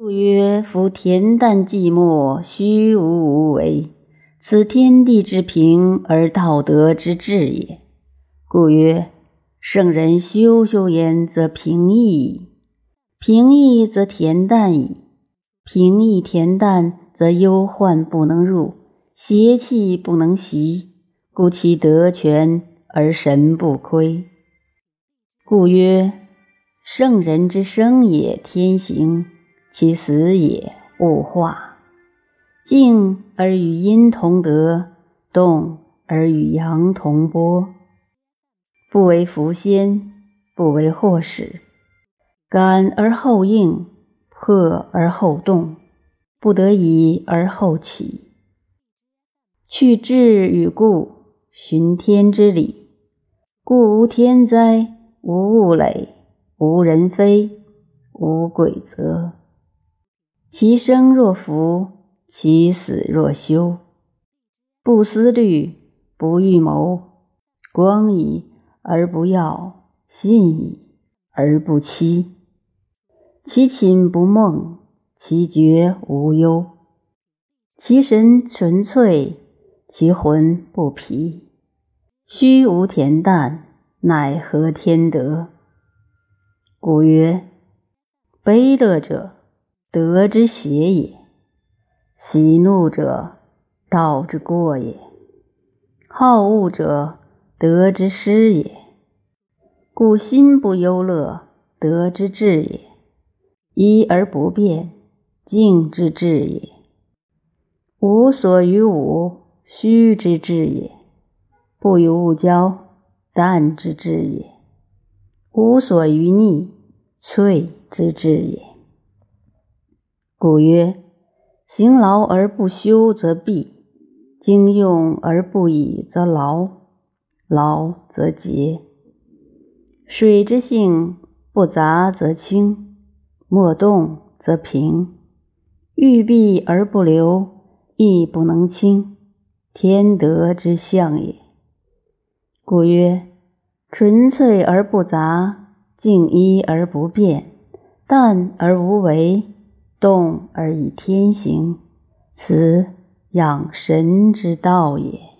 故曰：夫恬淡寂寞，虚无无为，此天地之平而道德之治也。故曰：圣人修修焉，则平易；平易则恬淡矣；平易恬淡，则忧患不能入，邪气不能袭，故其德全而神不亏。故曰：圣人之生也，天行。其死也，物化。静而与阴同德，动而与阳同波。不为福先，不为祸始。感而后应，破而后动，不得已而后起。去志与故，循天之理。故无天灾，无物累，无人非，无鬼则。其生若福，其死若休。不思虑，不预谋，光矣而不耀，信矣而不欺。其寝不梦，其觉无忧。其神纯粹，其魂不疲。虚无恬淡，乃合天德。故曰：悲乐者。德之邪也，喜怒者道之过也，好恶者德之失也。故心不忧乐，德之至也；一而不变，静之至也；无所于物，虚之至也；不与物交，淡之至也；无所于逆，粹之至也。故曰：行劳而不休则弊，经用而不已则劳，劳则竭。水之性不杂则清，莫动则平。欲闭而不流，亦不能清，天德之象也。故曰：纯粹而不杂，静一而不变，淡而无为。动而以天行，此养神之道也。